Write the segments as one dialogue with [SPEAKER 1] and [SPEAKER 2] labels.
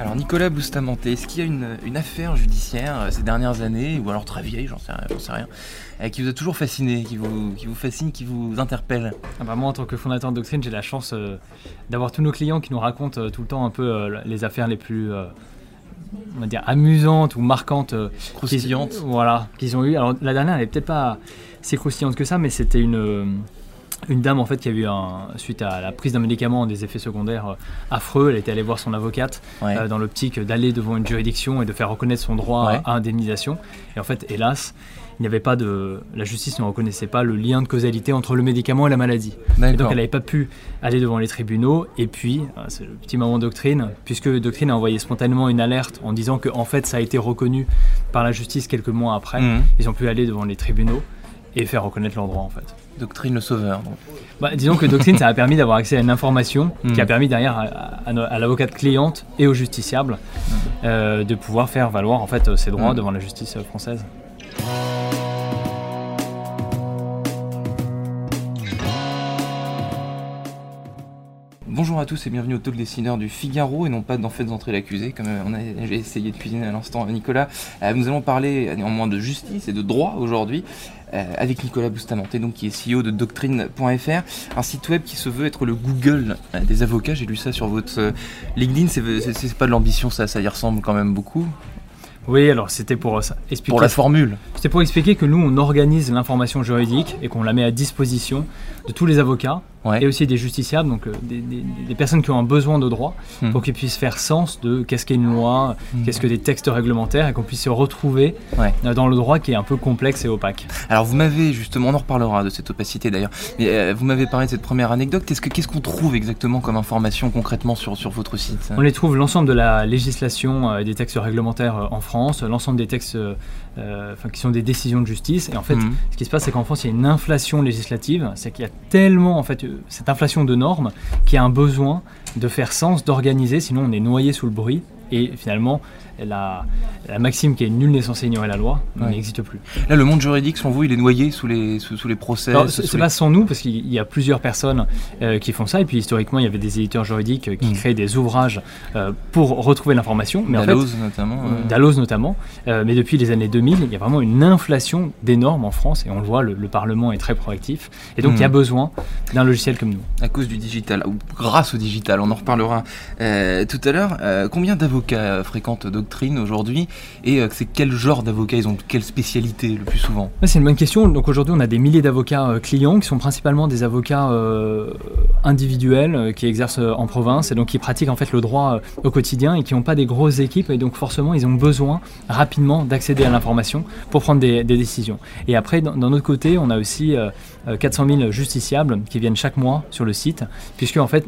[SPEAKER 1] Alors Nicolas Bustamante, est-ce qu'il y a une, une affaire judiciaire euh, ces dernières années, ou alors très vieille, j'en sais, rien- j'en sais rien, euh, qui vous a toujours fasciné, qui vous, qui vous fascine, qui vous interpelle?
[SPEAKER 2] Ah bah, moi, en tant que fondateur de Doctrine, j'ai la chance euh, d'avoir tous nos clients qui nous racontent euh, tout le temps un peu euh, les affaires les plus, euh, on va dire, amusantes ou marquantes. euh, qu'ils-
[SPEAKER 1] Croustillante.
[SPEAKER 2] Voilà, qu'ils ont eu. Alors la dernière, elle est peut-être pas si croustillante que ça, mais c'était une, une dame en fait qui a eu un, suite à la prise d'un médicament des effets secondaires euh, affreux. Elle était allée voir son avocate
[SPEAKER 1] Ouais.
[SPEAKER 2] euh, dans l'optique d'aller devant une juridiction et de faire reconnaître son droit
[SPEAKER 1] Ouais.
[SPEAKER 2] à indemnisation. Et en fait, hélas, il n'y avait pas de, la justice ne reconnaissait pas le lien de causalité entre le médicament et la maladie. Et donc elle n'avait pas pu aller devant les tribunaux. Et puis, euh, c'est le petit moment doctrine, puisque doctrine a envoyé spontanément une alerte en disant que en fait ça a été reconnu par la justice quelques mois après.
[SPEAKER 1] Mhm.
[SPEAKER 2] Ils ont pu aller devant les tribunaux et faire reconnaître leurs droits en fait.
[SPEAKER 1] Doctrine le sauveur. donc.
[SPEAKER 2] Bah, disons que Doctrine, ça a permis d'avoir accès à une information
[SPEAKER 1] Mm.
[SPEAKER 2] qui a permis derrière à, l'avocate cliente et au justiciable euh, de pouvoir faire valoir en fait ses droits
[SPEAKER 1] Mm.
[SPEAKER 2] devant la justice française.
[SPEAKER 1] Bonjour à tous et bienvenue au Talk Dessineur du Figaro et non pas d'en fait entrer l'accusé comme euh, on a j'ai essayé de cuisiner à l'instant Nicolas. Euh, nous allons parler euh, néanmoins de justice et de droit aujourd'hui euh, avec Nicolas Bustamante donc qui est CEO de Doctrine.fr, un site web qui se veut être le Google euh, des avocats. J'ai lu ça sur votre euh, LinkedIn, c'est pas de l'ambition ça, ça y ressemble quand même beaucoup.
[SPEAKER 2] Oui, alors c'était pour euh, expliquer
[SPEAKER 1] Pour la formule.
[SPEAKER 2] C'était pour expliquer que nous, on organise l'information juridique et qu'on la met à disposition de tous les avocats
[SPEAKER 1] Ouais.
[SPEAKER 2] et aussi des justiciables, donc euh, des, des- des personnes qui ont un besoin de droit,
[SPEAKER 1] Hmm.
[SPEAKER 2] pour qu'ils puissent faire sens de qu'est-ce qu'est une loi, qu'est-ce que des textes réglementaires, et qu'on puisse se retrouver
[SPEAKER 1] Ouais.
[SPEAKER 2] euh, dans le droit qui est un peu complexe et opaque.
[SPEAKER 1] Alors vous m'avez justement, on en reparlera de cette opacité d'ailleurs, mais euh, vous m'avez parlé de cette première anecdote. Qu'est-ce que- qu'est-ce qu'on trouve exactement comme information concrètement sur, sur votre site?
[SPEAKER 2] On les trouve l'ensemble de la législation euh, et des textes réglementaires euh, en France, l'ensemble des textes qui sont des décisions de justice. Et en fait,
[SPEAKER 1] Mhm.
[SPEAKER 2] ce qui se passe, c'est qu'en France, il y a une inflation législative. C'est qu'il y a tellement, en fait, cette inflation de normes qu'il y a un besoin de faire sens, d'organiser, sinon on est noyé sous le bruit. Et finalement, la, la maxime qui est nul n'est censé ignorer la loi
[SPEAKER 1] Ouais.
[SPEAKER 2] n'existe plus.
[SPEAKER 1] Là, le monde juridique, selon vous, il est noyé sous les, sous, sous les procès
[SPEAKER 2] c'est
[SPEAKER 1] les-
[SPEAKER 2] pas sans nous, parce qu'il y a plusieurs personnes euh, qui font ça. Et puis historiquement, il y avait des éditeurs juridiques euh, qui
[SPEAKER 1] Mm.
[SPEAKER 2] créaient des ouvrages euh, pour retrouver l'information. Mais en fait,
[SPEAKER 1] Dalloz, notamment. euh,
[SPEAKER 2] Dalloz notamment, mais depuis les années 2000, il y a vraiment une inflation des normes en France, et on le voit, le, le Parlement est très proactif, et donc il y a besoin d'un logiciel comme nous.
[SPEAKER 1] à cause du digital, ou grâce au digital, on en reparlera tout à l'heure. Combien d'avocats fréquentent Aujourd'hui Et euh, c'est quel genre d'avocats Ils ont quelle spécialité le plus souvent?
[SPEAKER 2] C'est une bonne question. Donc aujourd'hui, on a des milliers d'avocats euh, clients qui sont principalement des avocats euh, individuels qui exercent en province et donc qui pratiquent en fait le droit au quotidien et qui n'ont pas des grosses équipes et donc forcément ils ont besoin rapidement d'accéder à l'information pour prendre des, des décisions. Et après, d'un autre côté, on a aussi euh, euh, 400 000 justiciables qui viennent chaque mois sur le site puisque en fait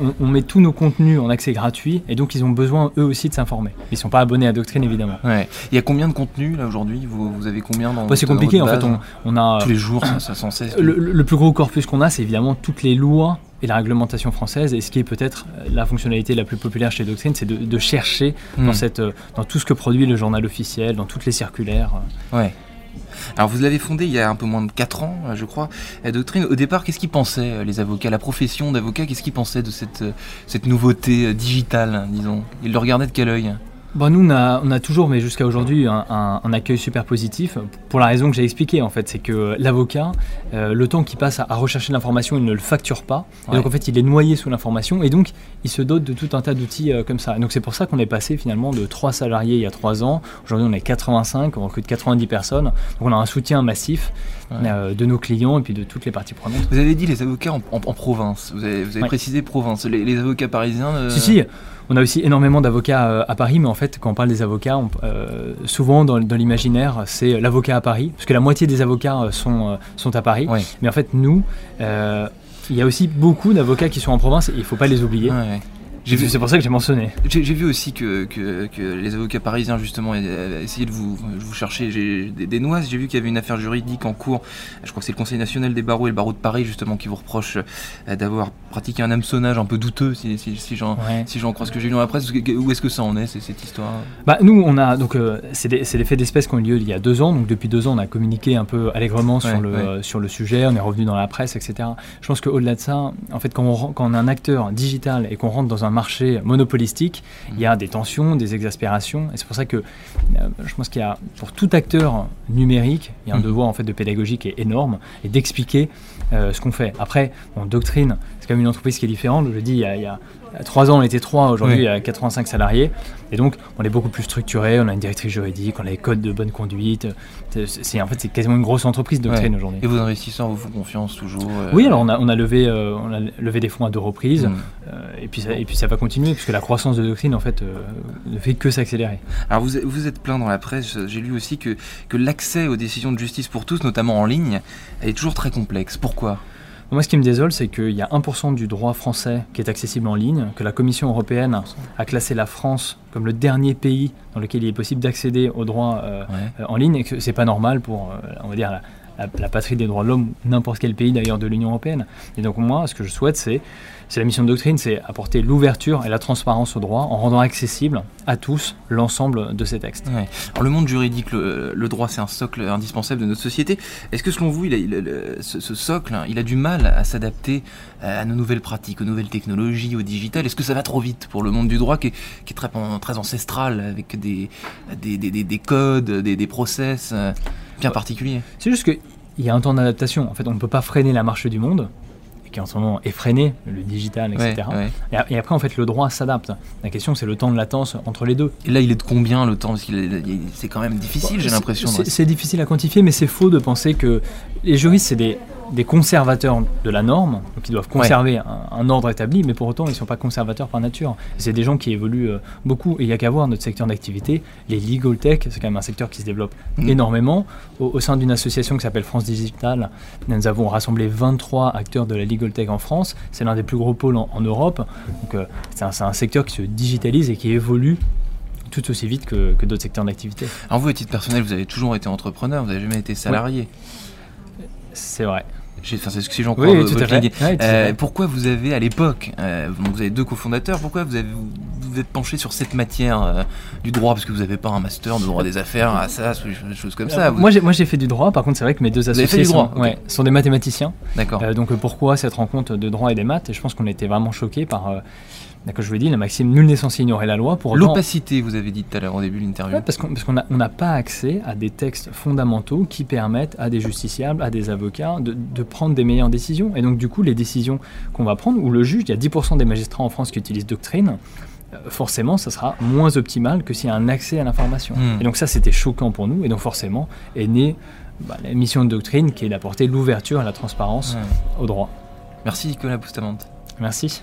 [SPEAKER 2] on, on met tous nos contenus en accès gratuit et donc ils ont besoin eux aussi de s'informer. Ils sont pas abonnés à Doctrine évidemment.
[SPEAKER 1] Ouais. Il y a combien de contenu là aujourd'hui? Vous, vous avez combien dans
[SPEAKER 2] Ouais, c'est
[SPEAKER 1] dans
[SPEAKER 2] compliqué en fait. On, on a
[SPEAKER 1] Tous les jours, ça, ça sans cesse.
[SPEAKER 2] Le, plus gros corpus qu'on a, c'est évidemment toutes les lois et la réglementation française. Et ce qui est peut-être la fonctionnalité la plus populaire chez Doctrine, c'est de, de chercher
[SPEAKER 1] Hmm.
[SPEAKER 2] dans, cette, euh, dans tout ce que produit le journal officiel, dans toutes les circulaires. euh.
[SPEAKER 1] Ouais. Alors vous l'avez fondé il y a un peu moins de 4 ans, euh, je crois. La doctrine, au départ, qu'est-ce qu'ils pensaient euh, les avocats? La profession d'avocat, qu'est-ce qu'ils pensaient de cette, euh, cette nouveauté digitale, disons? Ils le regardaient de quel œil?
[SPEAKER 2] Bon, nous, on a, on a toujours, mais jusqu'à aujourd'hui, un, un- un accueil super positif. Pour la raison que j'ai expliquée, en fait, c'est que l'avocat, euh, le temps qu'il passe à, à rechercher l'information, il ne le facture pas. Et donc, en fait, il est noyé sous l'information. Et donc, il se dote de tout un tas d'outils euh, comme ça. Et donc, c'est pour ça qu'on est passé finalement de 3 salariés il y a 3 ans. Aujourd'hui, on est 85, on recrute 90 personnes. Donc, on a un soutien massif
[SPEAKER 1] Ouais.
[SPEAKER 2] euh, de nos clients et puis de toutes les parties prenantes.
[SPEAKER 1] Vous avez dit les avocats en, en- en province, vous avez, vous avez
[SPEAKER 2] Ouais.
[SPEAKER 1] précisé province. Les, les avocats parisiens euh,
[SPEAKER 2] Si, si, on a aussi énormément d'avocats euh, à Paris, mais en fait, quand on parle des avocats, on- euh, souvent dans, dans l'imaginaire, c'est l'avocat à Paris, parce que la moitié des avocats euh, sont, sont à Paris. Mais en fait, nous, il y a aussi beaucoup d'avocats qui sont en province et il ne faut pas les oublier.
[SPEAKER 1] Ouais, ouais.
[SPEAKER 2] C'est pour ça que j'ai mentionné.
[SPEAKER 1] J'ai vu aussi que, que, que, les avocats parisiens, justement, essayaient de vous, vous chercher des, des noises. J'ai vu qu'il y avait une affaire juridique en cours. Je crois que c'est le Conseil national des barreaux et le barreau de Paris, justement, qui vous reproche euh, d'avoir pratiqué un hameçonnage un peu douteux, si, si, si j'en si crois ce que j'ai lu dans la presse. Où est-ce que ça en est, cette histoire?
[SPEAKER 2] Bah, Nous, on a. Donc, euh, c'est des, des, faits d'espèces qui ont eu lieu il y a deux ans. Donc, depuis deux ans, on a communiqué un peu allègrement sur, le, sur le sujet. On est revenu dans la presse, etc. Je pense qu'au-delà de ça, en fait, quand on, quand on a un acteur digital et qu'on rentre dans un marché monopolistique, il y a des tensions, des exaspérations. Et c'est pour ça que euh, je pense qu'il y a, pour tout acteur numérique, il y a un mmh. devoir en fait de pédagogie qui est énorme et d'expliquer euh, ce qu'on fait. Après, en doctrine, c'est quand même une entreprise qui est différente. Je dis, il y a, il y a Trois ans, on était trois. Aujourd'hui, il y a 85 salariés. Et donc, on est beaucoup plus structuré. On a une directrice juridique, on a les codes de bonne conduite. C'est en fait, c'est quasiment une grosse entreprise doctrine aujourd'hui.
[SPEAKER 1] Et vos investisseurs vous font confiance toujours euh,
[SPEAKER 2] Oui, alors on a, on a levé, euh, on a levé des fonds à deux reprises. Mm. Euh, et puis ça, et puis ça va continuer puisque la croissance de doctrine en fait ne fait que s'accélérer.
[SPEAKER 1] Alors vous, vous êtes plein dans la presse. J'ai lu aussi que que l'accès aux décisions de justice pour tous, notamment en ligne, est toujours très complexe. Pourquoi?
[SPEAKER 2] Moi, ce qui me désole, c'est qu'il y a 1% du droit français qui est accessible en ligne, que la Commission européenne a classé la France comme le dernier pays dans lequel il est possible d'accéder au droit euh, euh, en ligne, et que c'est pas normal pour, euh, on va dire, la, la, patrie des droits de l'homme, n'importe quel pays d'ailleurs de l'Union européenne. Et donc moi, ce que je souhaite, c'est, la mission de doctrine, c'est apporter l'ouverture et la transparence au droit en rendant accessible à tous l'ensemble de ces textes.
[SPEAKER 1] Alors, le monde juridique, le, droit, c'est un socle indispensable de notre société. Est-ce que selon vous, ce, socle, il a du mal à s'adapter à nos nouvelles pratiques, aux nouvelles technologies, au digital? Est-ce que ça va trop vite pour le monde du droit qui est, très, ancestral, avec des, des, des, codes, des, process euh, bien particuliers
[SPEAKER 2] C'est juste que il y a un temps d'adaptation. En fait, on ne peut pas freiner la marche du monde, qui en ce moment est freiné, le digital, etc. Et, après, en fait, le droit s'adapte. La question, c'est le temps de latence entre les deux.
[SPEAKER 1] Et là, il est de combien le temps? C'est quand même difficile, j'ai l'impression.
[SPEAKER 2] C'est difficile à quantifier, mais c'est faux de penser que les juristes, c'est des des conservateurs de la norme, donc ils doivent conserver un, ordre établi, mais pour autant ils ne sont pas conservateurs par nature. C'est des gens qui évoluent euh, beaucoup, et il n'y a qu'à voir notre secteur d'activité. Les legal tech, c'est quand même un secteur qui se développe mm. énormément. Au, sein d'une association qui s'appelle France Digital, nous avons rassemblé 23 acteurs de la legal tech en France. C'est l'un des plus gros pôles en, Europe. Donc euh, c'est un, secteur qui se digitalise et qui évolue tout aussi vite que, d'autres secteurs d'activité.
[SPEAKER 1] Alors vous, à titre personnel, vous avez toujours été entrepreneur, vous n'avez jamais été salarié.
[SPEAKER 2] C'est vrai.
[SPEAKER 1] Enfin, c'est ce que j'en crois. Oui, tout à fait. Euh, pourquoi vous avez, à l'époque, euh, vous avez deux cofondateurs, pourquoi vous avez vous êtes penché sur cette matière euh, du droit? Parce que vous n'avez pas un master de droit des affaires, à ça, des choses comme ça.
[SPEAKER 2] Moi, j'ai, moi, j'ai fait du droit. Par contre, c'est vrai que mes deux associés sont, ouais, sont, des mathématiciens.
[SPEAKER 1] D'accord.
[SPEAKER 2] donc, pourquoi cette rencontre de droit et des maths? Et je pense qu'on était vraiment choqués par comme je vous l'ai dit, la maxime nul n'est censé ignorer la loi.
[SPEAKER 1] Pour L'opacité, vous avez dit tout à l'heure au début de l'interview.
[SPEAKER 2] parce qu'on n'a pas accès à des textes fondamentaux qui permettent à des justiciables, à des avocats de, prendre des meilleures décisions. Et donc du coup, les décisions qu'on va prendre, ou le juge, il y a 10% des magistrats en France qui utilisent doctrine, euh, forcément, ça sera moins optimal que s'il y a un accès à l'information. Hmm. Et donc ça, c'était choquant pour nous. Et donc forcément, est née bah, la mission de doctrine qui est d'apporter l'ouverture et la transparence au droit.
[SPEAKER 1] Merci Nicolas Boustamante.
[SPEAKER 2] Merci.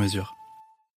[SPEAKER 3] mesure.